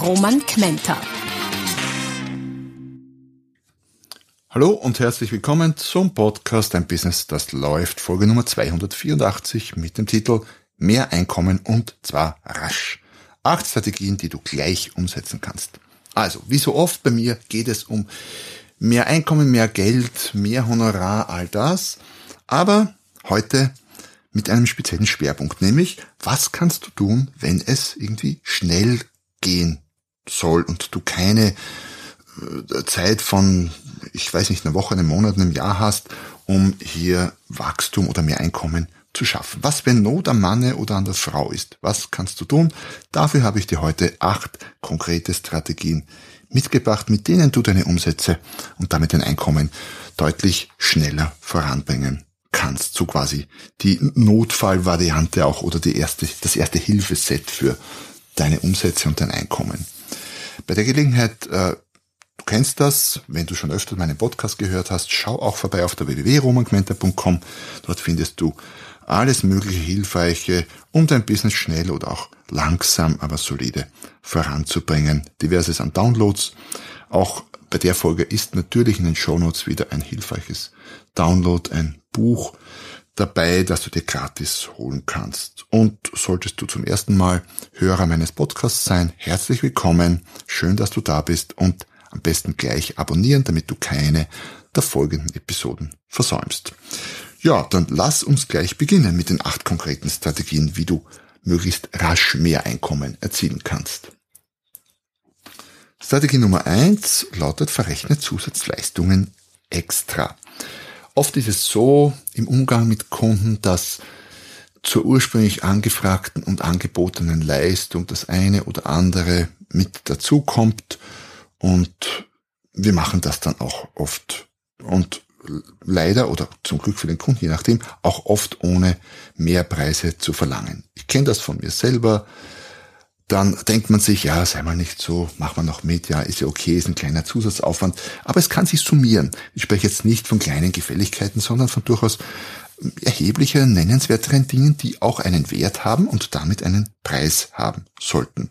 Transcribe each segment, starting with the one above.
Roman Kmenter. Hallo und herzlich willkommen zum Podcast Ein Business, das läuft, Folge Nummer 284 mit dem Titel Mehr Einkommen und zwar rasch. Acht Strategien, die du gleich umsetzen kannst. Also, wie so oft bei mir geht es um mehr Einkommen, mehr Geld, mehr Honorar, all das. Aber heute mit einem speziellen Schwerpunkt, nämlich was kannst du tun, wenn es irgendwie schnell gehen soll und du keine äh, Zeit von, ich weiß nicht, einer Woche, einem Monat, einem Jahr hast, um hier Wachstum oder mehr Einkommen zu schaffen. Was, wenn Not am Manne oder an der Frau ist? Was kannst du tun? Dafür habe ich dir heute acht konkrete Strategien mitgebracht, mit denen du deine Umsätze und damit dein Einkommen deutlich schneller voranbringen kannst. So quasi die Notfallvariante auch oder die erste, das erste Hilfeset für deine Umsätze und dein Einkommen. Bei der Gelegenheit äh, Du kennst das, wenn du schon öfter meinen Podcast gehört hast, schau auch vorbei auf der www.romangmenta.com. Dort findest du alles mögliche Hilfreiche, um dein Business schnell oder auch langsam, aber solide voranzubringen. Diverses an Downloads. Auch bei der Folge ist natürlich in den Shownotes wieder ein hilfreiches Download, ein Buch dabei, das du dir gratis holen kannst. Und solltest du zum ersten Mal Hörer meines Podcasts sein, herzlich willkommen. Schön, dass du da bist und am besten gleich abonnieren, damit du keine der folgenden Episoden versäumst. Ja, dann lass uns gleich beginnen mit den acht konkreten Strategien, wie du möglichst rasch mehr Einkommen erzielen kannst. Strategie Nummer eins lautet verrechne Zusatzleistungen extra. Oft ist es so im Umgang mit Kunden, dass zur ursprünglich angefragten und angebotenen Leistung das eine oder andere mit dazukommt und wir machen das dann auch oft. Und leider oder zum Glück für den Kunden, je nachdem, auch oft ohne Mehrpreise zu verlangen. Ich kenne das von mir selber. Dann denkt man sich, ja, sei mal nicht so, mach mal noch mit, ja, ist ja okay, ist ein kleiner Zusatzaufwand. Aber es kann sich summieren. Ich spreche jetzt nicht von kleinen Gefälligkeiten, sondern von durchaus erheblicher, nennenswerteren Dingen, die auch einen Wert haben und damit einen Preis haben sollten.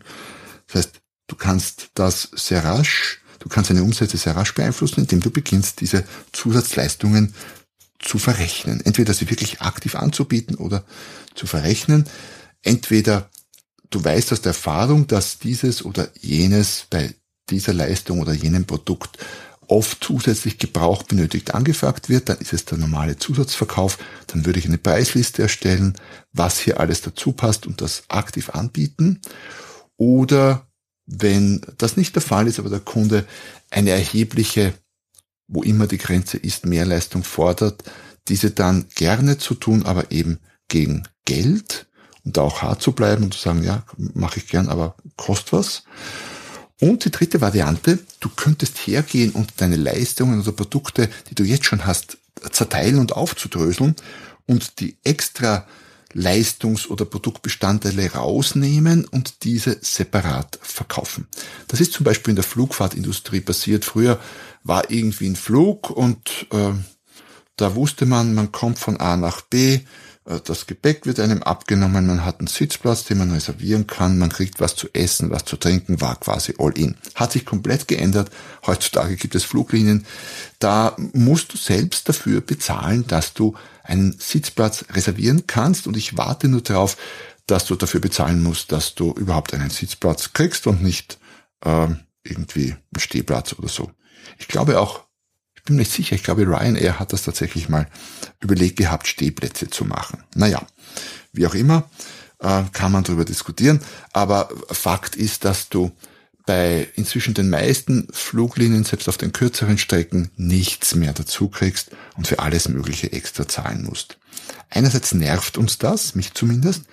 Das heißt, du kannst das sehr rasch Du kannst deine Umsätze sehr rasch beeinflussen, indem du beginnst, diese Zusatzleistungen zu verrechnen. Entweder sie wirklich aktiv anzubieten oder zu verrechnen. Entweder du weißt aus der Erfahrung, dass dieses oder jenes bei dieser Leistung oder jenem Produkt oft zusätzlich Gebrauch benötigt angefragt wird, dann ist es der normale Zusatzverkauf, dann würde ich eine Preisliste erstellen, was hier alles dazu passt und das aktiv anbieten. Oder wenn das nicht der Fall ist, aber der Kunde eine erhebliche, wo immer die Grenze ist, Mehrleistung fordert, diese dann gerne zu tun, aber eben gegen Geld und da auch hart zu bleiben und zu sagen, ja, mache ich gern, aber kostet was. Und die dritte Variante, du könntest hergehen und deine Leistungen oder Produkte, die du jetzt schon hast, zerteilen und aufzudröseln und die extra Leistungs- oder Produktbestandteile rausnehmen und diese separat verkaufen. Das ist zum Beispiel in der Flugfahrtindustrie passiert. Früher war irgendwie ein Flug und äh, da wusste man, man kommt von A nach B, das Gepäck wird einem abgenommen, man hat einen Sitzplatz, den man reservieren kann, man kriegt was zu essen, was zu trinken, war quasi all in. Hat sich komplett geändert. Heutzutage gibt es Fluglinien, da musst du selbst dafür bezahlen, dass du einen Sitzplatz reservieren kannst und ich warte nur darauf, dass du dafür bezahlen musst, dass du überhaupt einen Sitzplatz kriegst und nicht äh, irgendwie einen Stehplatz oder so. Ich glaube auch, bin mir nicht sicher, ich glaube Ryanair hat das tatsächlich mal überlegt gehabt, Stehplätze zu machen. Naja, wie auch immer, äh, kann man darüber diskutieren, aber Fakt ist, dass du bei inzwischen den meisten Fluglinien, selbst auf den kürzeren Strecken, nichts mehr dazu kriegst und für alles Mögliche extra zahlen musst. Einerseits nervt uns das, mich zumindest,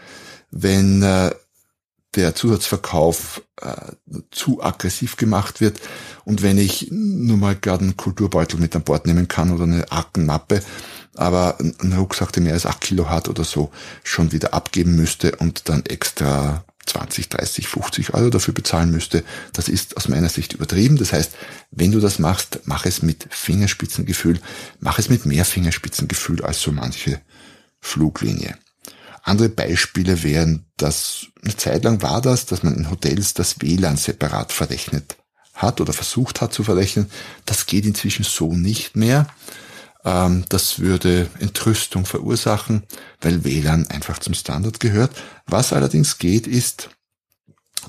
wenn äh, der Zusatzverkauf äh, zu aggressiv gemacht wird. Und wenn ich nur mal gerade einen Kulturbeutel mit an Bord nehmen kann oder eine Aktenmappe, aber ein Rucksack, der mehr als acht Kilo hat oder so, schon wieder abgeben müsste und dann extra 20, 30, 50 Euro dafür bezahlen müsste, das ist aus meiner Sicht übertrieben. Das heißt, wenn du das machst, mach es mit Fingerspitzengefühl, mach es mit mehr Fingerspitzengefühl als so manche Fluglinie. Andere Beispiele wären, dass eine Zeit lang war das, dass man in Hotels das WLAN separat verrechnet hat oder versucht hat zu verrechnen. Das geht inzwischen so nicht mehr. Ähm, das würde Entrüstung verursachen, weil WLAN einfach zum Standard gehört. Was allerdings geht, ist,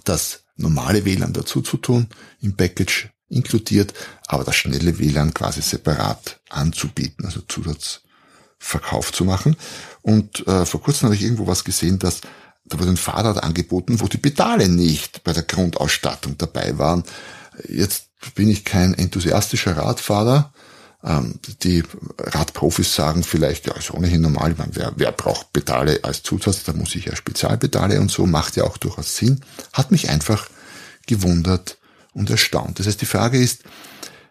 das normale WLAN dazu zu tun, im Package inkludiert, aber das schnelle WLAN quasi separat anzubieten, also Zusatzverkauf zu machen. Und äh, vor kurzem habe ich irgendwo was gesehen, dass da wurde ein Fahrrad angeboten, wo die Pedale nicht bei der Grundausstattung dabei waren. Jetzt bin ich kein enthusiastischer Radfahrer. Ähm, die Radprofis sagen vielleicht, ja, ist ohnehin normal, meine, wer, wer braucht Pedale als Zusatz, da muss ich ja Spezialpedale und so, macht ja auch durchaus Sinn. Hat mich einfach gewundert und erstaunt. Das heißt, die Frage ist,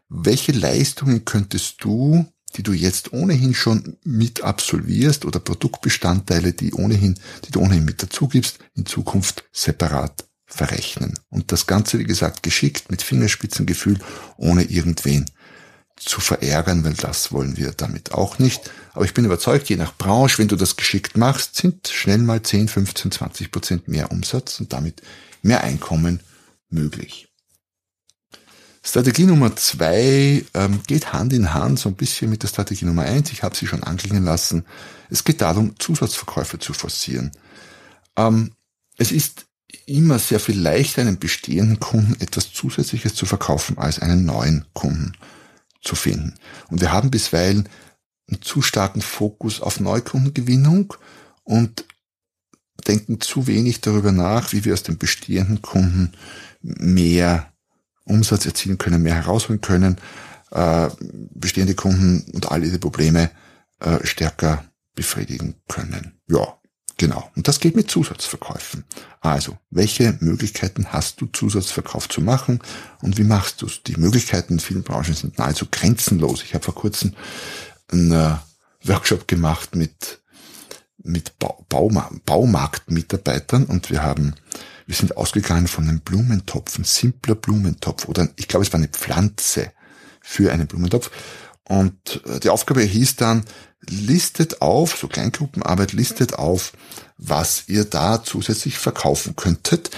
welche Leistungen könntest du die du jetzt ohnehin schon mit absolvierst oder Produktbestandteile, die ohnehin, die du ohnehin mit dazu gibst, in Zukunft separat verrechnen. Und das Ganze, wie gesagt, geschickt mit Fingerspitzengefühl, ohne irgendwen zu verärgern, weil das wollen wir damit auch nicht. Aber ich bin überzeugt, je nach Branche, wenn du das geschickt machst, sind schnell mal 10, 15, 20 Prozent mehr Umsatz und damit mehr Einkommen möglich. Strategie Nummer zwei ähm, geht Hand in Hand so ein bisschen mit der Strategie Nummer eins. Ich habe sie schon anklingen lassen. Es geht darum, Zusatzverkäufe zu forcieren. Ähm, es ist immer sehr viel leichter, einem bestehenden Kunden etwas Zusätzliches zu verkaufen, als einen neuen Kunden zu finden. Und wir haben bisweilen einen zu starken Fokus auf Neukundengewinnung und denken zu wenig darüber nach, wie wir aus dem bestehenden Kunden mehr Umsatz erzielen können, mehr herausholen können, äh, bestehende Kunden und all diese Probleme äh, stärker befriedigen können. Ja, genau. Und das geht mit Zusatzverkäufen. Also, welche Möglichkeiten hast du, Zusatzverkauf zu machen und wie machst du es? Die Möglichkeiten in vielen Branchen sind nahezu grenzenlos. Ich habe vor kurzem einen äh, Workshop gemacht mit mit Bauma Baumarktmitarbeitern und wir haben wir sind ausgegangen von einem Blumentopf, ein simpler Blumentopf oder ich glaube, es war eine Pflanze für einen Blumentopf. Und äh, die Aufgabe hieß dann, listet auf, so Kleingruppenarbeit, listet auf, was ihr da zusätzlich verkaufen könntet.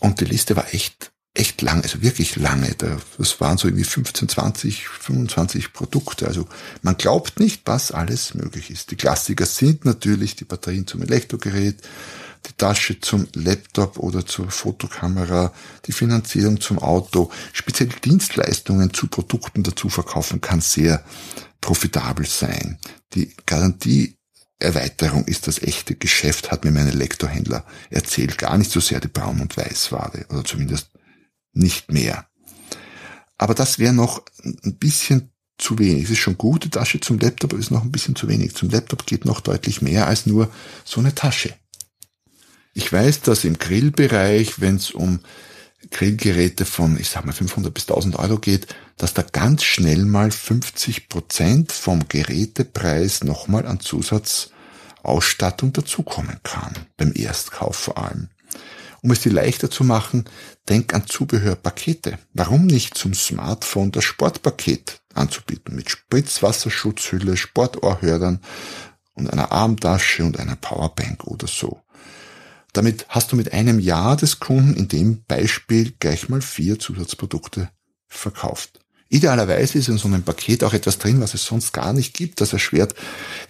Und die Liste war echt, echt lang, also wirklich lange. Das waren so irgendwie 15, 20, 25 Produkte. Also man glaubt nicht, was alles möglich ist. Die Klassiker sind natürlich die Batterien zum Elektrogerät, die Tasche zum Laptop oder zur Fotokamera, die Finanzierung zum Auto, speziell Dienstleistungen zu Produkten dazu verkaufen kann sehr profitabel sein. Die Garantieerweiterung ist das echte Geschäft, hat mir mein Elektrohändler erzählt. Gar nicht so sehr die Braun- und Weißware oder zumindest nicht mehr. Aber das wäre noch ein bisschen zu wenig. Es ist schon gut, die Tasche zum Laptop, aber ist noch ein bisschen zu wenig. Zum Laptop geht noch deutlich mehr als nur so eine Tasche. Ich weiß, dass im Grillbereich, wenn es um Grillgeräte von, ich sag mal, 500 bis 1000 Euro geht, dass da ganz schnell mal 50 Prozent vom Gerätepreis nochmal an Zusatzausstattung dazukommen kann. Beim Erstkauf vor allem. Um es dir leichter zu machen, denk an Zubehörpakete. Warum nicht zum Smartphone das Sportpaket anzubieten mit Spritzwasserschutzhülle, Sportohrhörern und einer Armtasche und einer Powerbank oder so. Damit hast du mit einem Jahr des Kunden in dem Beispiel gleich mal vier Zusatzprodukte verkauft. Idealerweise ist in so einem Paket auch etwas drin, was es sonst gar nicht gibt. Das erschwert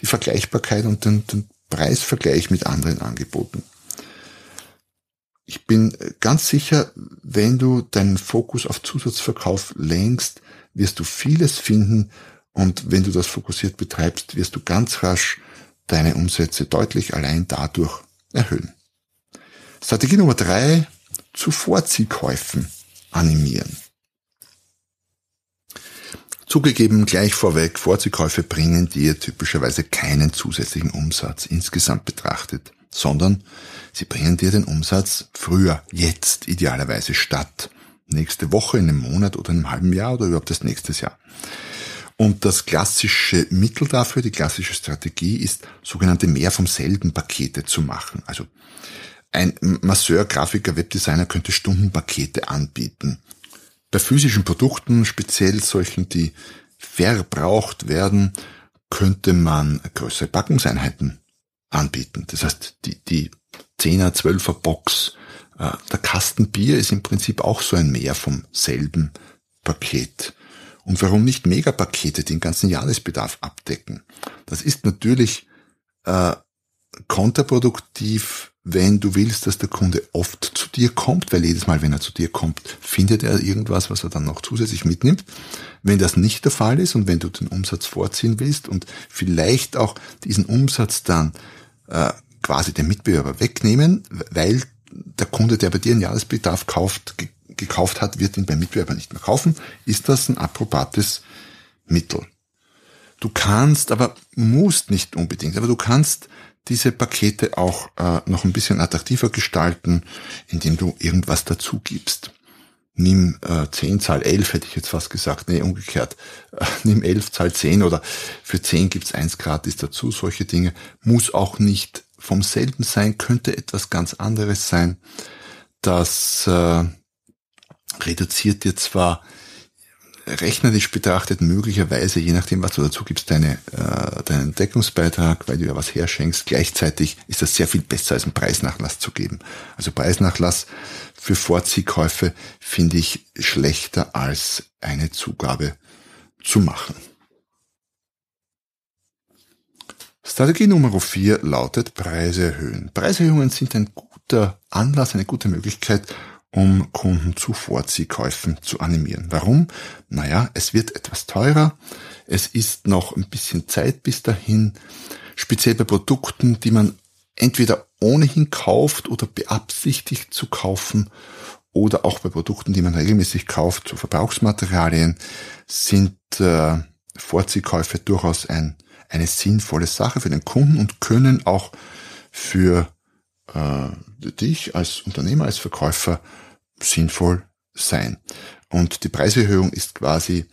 die Vergleichbarkeit und den, den Preisvergleich mit anderen Angeboten. Ich bin ganz sicher, wenn du deinen Fokus auf Zusatzverkauf lenkst, wirst du vieles finden und wenn du das fokussiert betreibst, wirst du ganz rasch deine Umsätze deutlich allein dadurch erhöhen. Strategie Nummer drei, zu Vorziehkäufen animieren. Zugegeben gleich vorweg, Vorziehkäufe bringen dir typischerweise keinen zusätzlichen Umsatz insgesamt betrachtet sondern sie bringen dir den Umsatz früher, jetzt idealerweise statt. Nächste Woche, in einem Monat oder in einem halben Jahr oder überhaupt das nächste Jahr. Und das klassische Mittel dafür, die klassische Strategie ist, sogenannte mehr vom selben Pakete zu machen. Also ein Masseur, Grafiker, Webdesigner könnte Stundenpakete anbieten. Bei physischen Produkten, speziell solchen, die verbraucht werden, könnte man größere Packungseinheiten anbieten. Das heißt, die, die 10er, 12er Box, äh, der Kasten Bier ist im Prinzip auch so ein Mehr vom selben Paket. Und warum nicht Megapakete, die den ganzen Jahresbedarf abdecken? Das ist natürlich äh, kontraproduktiv, wenn du willst, dass der Kunde oft zu dir kommt, weil jedes Mal, wenn er zu dir kommt, findet er irgendwas, was er dann noch zusätzlich mitnimmt. Wenn das nicht der Fall ist und wenn du den Umsatz vorziehen willst und vielleicht auch diesen Umsatz dann äh, quasi den Mitbewerber wegnehmen, weil der Kunde, der bei dir einen Jahresbedarf kauft, ge gekauft hat, wird ihn beim Mitbewerber nicht mehr kaufen, ist das ein approbates Mittel. Du kannst, aber musst nicht unbedingt, aber du kannst diese Pakete auch äh, noch ein bisschen attraktiver gestalten, indem du irgendwas dazu gibst. Nimm äh, 10, Zahl 11, hätte ich jetzt fast gesagt. Nee, umgekehrt. Äh, nimm 11, Zahl 10 oder für 10 gibt's eins gratis dazu. Solche Dinge muss auch nicht vom selben sein, könnte etwas ganz anderes sein. Das äh, reduziert dir zwar rechnerisch betrachtet möglicherweise, je nachdem, was du dazu gibst, deine, äh, deinen Deckungsbeitrag, weil du ja was herschenkst. Gleichzeitig ist das sehr viel besser, als einen Preisnachlass zu geben. Also Preisnachlass für Vorziehkäufe finde ich schlechter als eine Zugabe zu machen. Strategie Nummer 4 lautet Preise erhöhen. Preiserhöhungen sind ein guter Anlass, eine gute Möglichkeit, um Kunden zu Vorziehkäufen zu animieren. Warum? Naja, es wird etwas teurer, es ist noch ein bisschen Zeit bis dahin, speziell bei Produkten, die man entweder ohnehin kauft oder beabsichtigt zu kaufen oder auch bei Produkten, die man regelmäßig kauft, zu Verbrauchsmaterialien, sind äh, Vorziehkäufe durchaus ein, eine sinnvolle Sache für den Kunden und können auch für äh, dich als Unternehmer, als Verkäufer sinnvoll sein. Und die Preiserhöhung ist quasi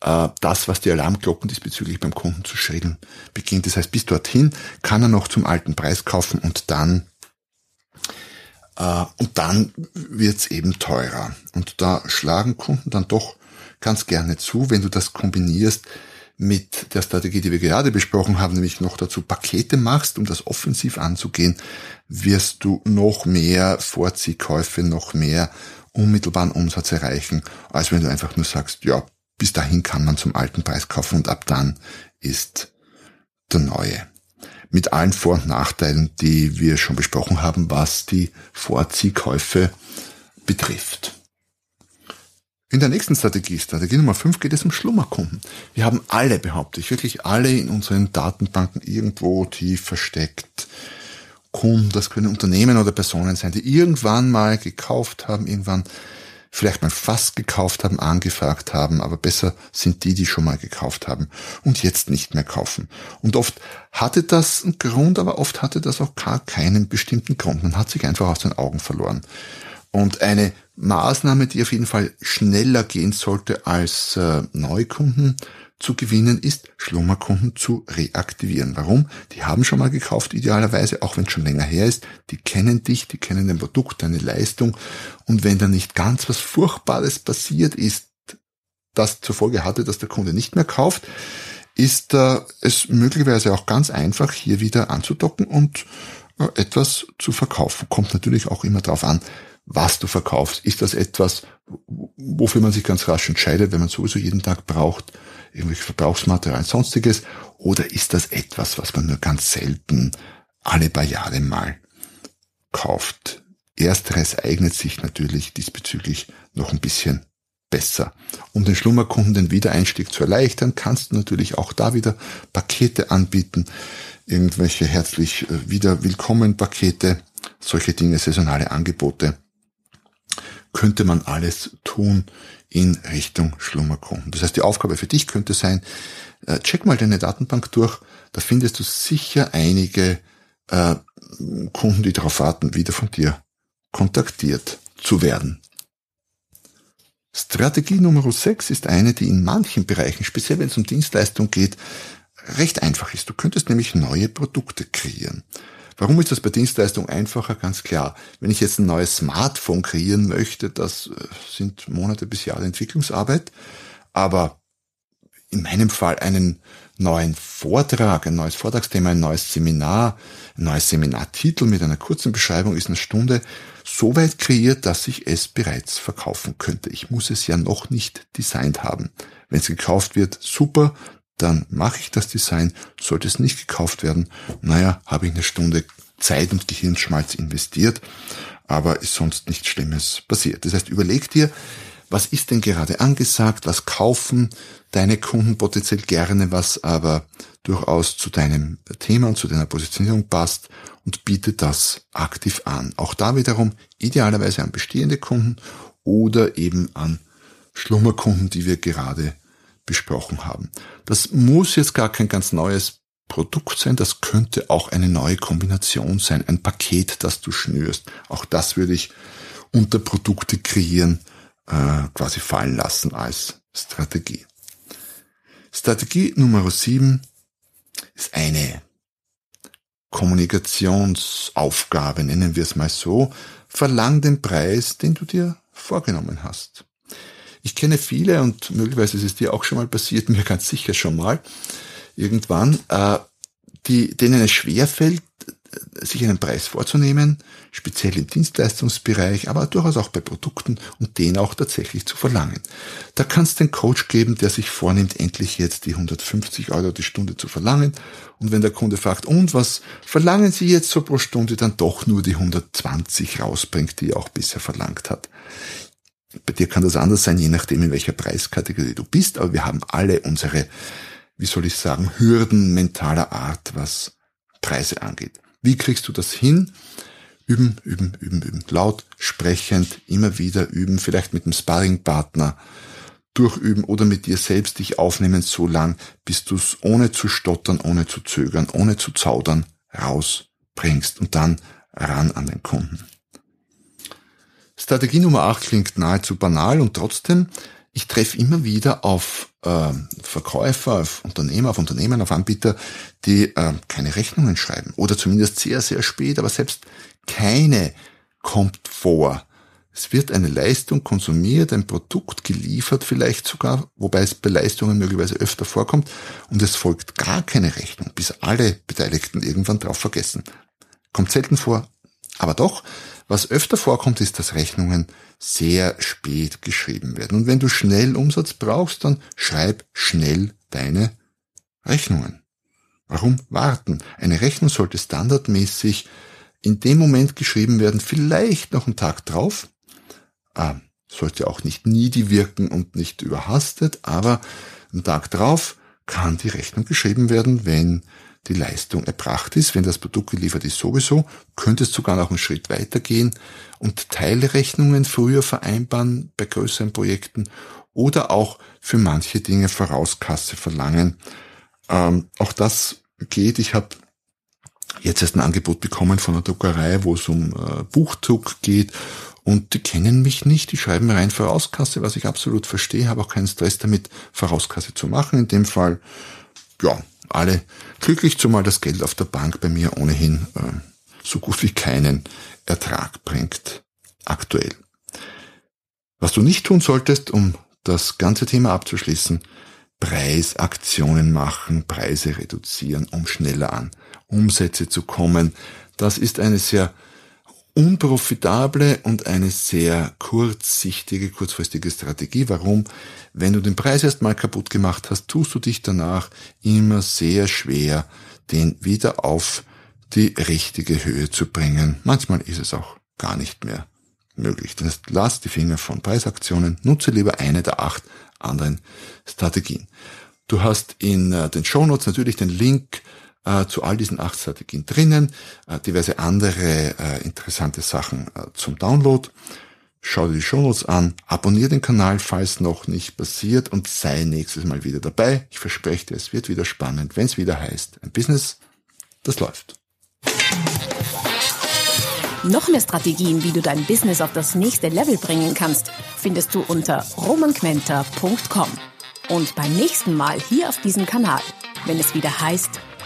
äh, das, was die Alarmglocken diesbezüglich beim Kunden zu schrillen beginnt. Das heißt, bis dorthin kann er noch zum alten Preis kaufen und dann äh, und dann wird's eben teurer. Und da schlagen Kunden dann doch ganz gerne zu, wenn du das kombinierst mit der Strategie, die wir gerade besprochen haben, nämlich noch dazu Pakete machst, um das offensiv anzugehen, wirst du noch mehr Vorziehkäufe, noch mehr unmittelbaren Umsatz erreichen, als wenn du einfach nur sagst, ja, bis dahin kann man zum alten Preis kaufen und ab dann ist der neue. Mit allen Vor- und Nachteilen, die wir schon besprochen haben, was die Vorziehkäufe betrifft. In der nächsten Strategie, Strategie Nummer 5, geht es um Schlummerkunden. Wir haben alle, behaupte ich, wirklich alle in unseren Datenbanken irgendwo tief versteckt. Kunden, das können Unternehmen oder Personen sein, die irgendwann mal gekauft haben, irgendwann vielleicht mal fast gekauft haben, angefragt haben, aber besser sind die, die schon mal gekauft haben und jetzt nicht mehr kaufen. Und oft hatte das einen Grund, aber oft hatte das auch gar keinen bestimmten Grund. Man hat sich einfach aus den Augen verloren. Und eine Maßnahme, die auf jeden Fall schneller gehen sollte als äh, Neukunden zu gewinnen, ist Schlummerkunden zu reaktivieren. Warum? Die haben schon mal gekauft, idealerweise, auch wenn es schon länger her ist. Die kennen dich, die kennen dein Produkt, deine Leistung. Und wenn da nicht ganz was Furchtbares passiert ist, das zur Folge hatte, dass der Kunde nicht mehr kauft, ist äh, es möglicherweise auch ganz einfach, hier wieder anzudocken und etwas zu verkaufen. Kommt natürlich auch immer darauf an, was du verkaufst. Ist das etwas, wofür man sich ganz rasch entscheidet, wenn man sowieso jeden Tag braucht, irgendwelche Verbrauchsmaterialien, sonstiges? Oder ist das etwas, was man nur ganz selten alle paar Jahre mal kauft? Ersteres eignet sich natürlich diesbezüglich noch ein bisschen besser. Um den Schlummerkunden den Wiedereinstieg zu erleichtern, kannst du natürlich auch da wieder Pakete anbieten, irgendwelche herzlich äh, wieder willkommen Pakete, solche Dinge, saisonale Angebote könnte man alles tun in Richtung Schlummerkunden. Das heißt, die Aufgabe für dich könnte sein, äh, check mal deine Datenbank durch, da findest du sicher einige äh, Kunden, die darauf warten, wieder von dir kontaktiert zu werden. Strategie Nummer 6 ist eine, die in manchen Bereichen, speziell wenn es um Dienstleistung geht, recht einfach ist. Du könntest nämlich neue Produkte kreieren. Warum ist das bei Dienstleistung einfacher? Ganz klar. Wenn ich jetzt ein neues Smartphone kreieren möchte, das äh, sind Monate bis Jahre Entwicklungsarbeit. Aber in meinem Fall einen neuen Vortrag, ein neues Vortragsthema, ein neues Seminar, ein neues Seminartitel mit einer kurzen Beschreibung ist eine Stunde so weit kreiert, dass ich es bereits verkaufen könnte. Ich muss es ja noch nicht designt haben. Wenn es gekauft wird, super, dann mache ich das Design. Sollte es nicht gekauft werden, naja, habe ich eine Stunde Zeit und Gehirnschmalz investiert, aber ist sonst nichts Schlimmes passiert. Das heißt, überleg dir, was ist denn gerade angesagt, was kaufen deine Kunden potenziell gerne, was aber durchaus zu deinem Thema und zu deiner Positionierung passt und biete das aktiv an. Auch da wiederum idealerweise an bestehende Kunden oder eben an Schlummerkunden, die wir gerade besprochen haben. Das muss jetzt gar kein ganz neues Produkt sein, das könnte auch eine neue Kombination sein, ein Paket, das du schnürst. Auch das würde ich unter Produkte kreieren äh, quasi fallen lassen als Strategie. Strategie Nummer 7 ist eine Kommunikationsaufgabe, nennen wir es mal so. Verlang den Preis, den du dir vorgenommen hast. Ich kenne viele und möglicherweise ist es dir auch schon mal passiert, mir ganz sicher schon mal, irgendwann, äh, die, denen es schwerfällt, sich einen Preis vorzunehmen, speziell im Dienstleistungsbereich, aber durchaus auch bei Produkten und den auch tatsächlich zu verlangen. Da kannst du einen Coach geben, der sich vornimmt, endlich jetzt die 150 Euro die Stunde zu verlangen. Und wenn der Kunde fragt, und was verlangen Sie jetzt so pro Stunde, dann doch nur die 120 rausbringt, die er auch bisher verlangt hat. Bei dir kann das anders sein, je nachdem, in welcher Preiskategorie du bist, aber wir haben alle unsere, wie soll ich sagen, Hürden mentaler Art, was Preise angeht. Wie kriegst du das hin? Üben, üben, üben, üben. Laut, sprechend, immer wieder üben, vielleicht mit einem Sparringpartner durchüben oder mit dir selbst dich aufnehmen, so lang, bis du es ohne zu stottern, ohne zu zögern, ohne zu zaudern rausbringst und dann ran an den Kunden. Strategie Nummer 8 klingt nahezu banal und trotzdem, ich treffe immer wieder auf äh, Verkäufer, auf Unternehmer, auf Unternehmen, auf Anbieter, die äh, keine Rechnungen schreiben oder zumindest sehr, sehr spät, aber selbst keine kommt vor. Es wird eine Leistung konsumiert, ein Produkt geliefert vielleicht sogar, wobei es bei Leistungen möglicherweise öfter vorkommt und es folgt gar keine Rechnung, bis alle Beteiligten irgendwann drauf vergessen. Kommt selten vor, aber doch, was öfter vorkommt, ist, dass Rechnungen sehr spät geschrieben werden. Und wenn du schnell Umsatz brauchst, dann schreib schnell deine Rechnungen. Warum warten? Eine Rechnung sollte standardmäßig in dem Moment geschrieben werden, vielleicht noch einen Tag drauf. Ah, sollte auch nicht needy wirken und nicht überhastet, aber einen Tag drauf kann die Rechnung geschrieben werden, wenn die Leistung erbracht ist, wenn das Produkt geliefert ist sowieso, könntest sogar noch einen Schritt weitergehen und Teilrechnungen früher vereinbaren bei größeren Projekten oder auch für manche Dinge Vorauskasse verlangen. Ähm, auch das geht. Ich habe jetzt erst ein Angebot bekommen von einer Druckerei, wo es um äh, Buchdruck geht und die kennen mich nicht, die schreiben mir rein Vorauskasse, was ich absolut verstehe, habe auch keinen Stress damit, Vorauskasse zu machen. In dem Fall, ja, alle glücklich, zumal das Geld auf der Bank bei mir ohnehin äh, so gut wie keinen Ertrag bringt aktuell. Was du nicht tun solltest, um das ganze Thema abzuschließen, Preisaktionen machen, Preise reduzieren, um schneller an Umsätze zu kommen. Das ist eine sehr unprofitable und eine sehr kurzsichtige, kurzfristige Strategie. Warum? Wenn du den Preis erstmal kaputt gemacht hast, tust du dich danach immer sehr schwer, den wieder auf die richtige Höhe zu bringen. Manchmal ist es auch gar nicht mehr möglich. Das heißt, lass die Finger von Preisaktionen, nutze lieber eine der acht anderen Strategien. Du hast in äh, den Shownotes natürlich den Link äh, zu all diesen acht Strategien drinnen, äh, diverse andere äh, interessante Sachen äh, zum Download. Schau dir die Shownotes an, abonniere den Kanal, falls noch nicht passiert und sei nächstes Mal wieder dabei. Ich verspreche dir, es wird wieder spannend, wenn es wieder heißt, ein Business, das läuft. Noch mehr Strategien, wie du dein Business auf das nächste Level bringen kannst, findest du unter romanquenter.com. Und beim nächsten Mal hier auf diesem Kanal, wenn es wieder heißt,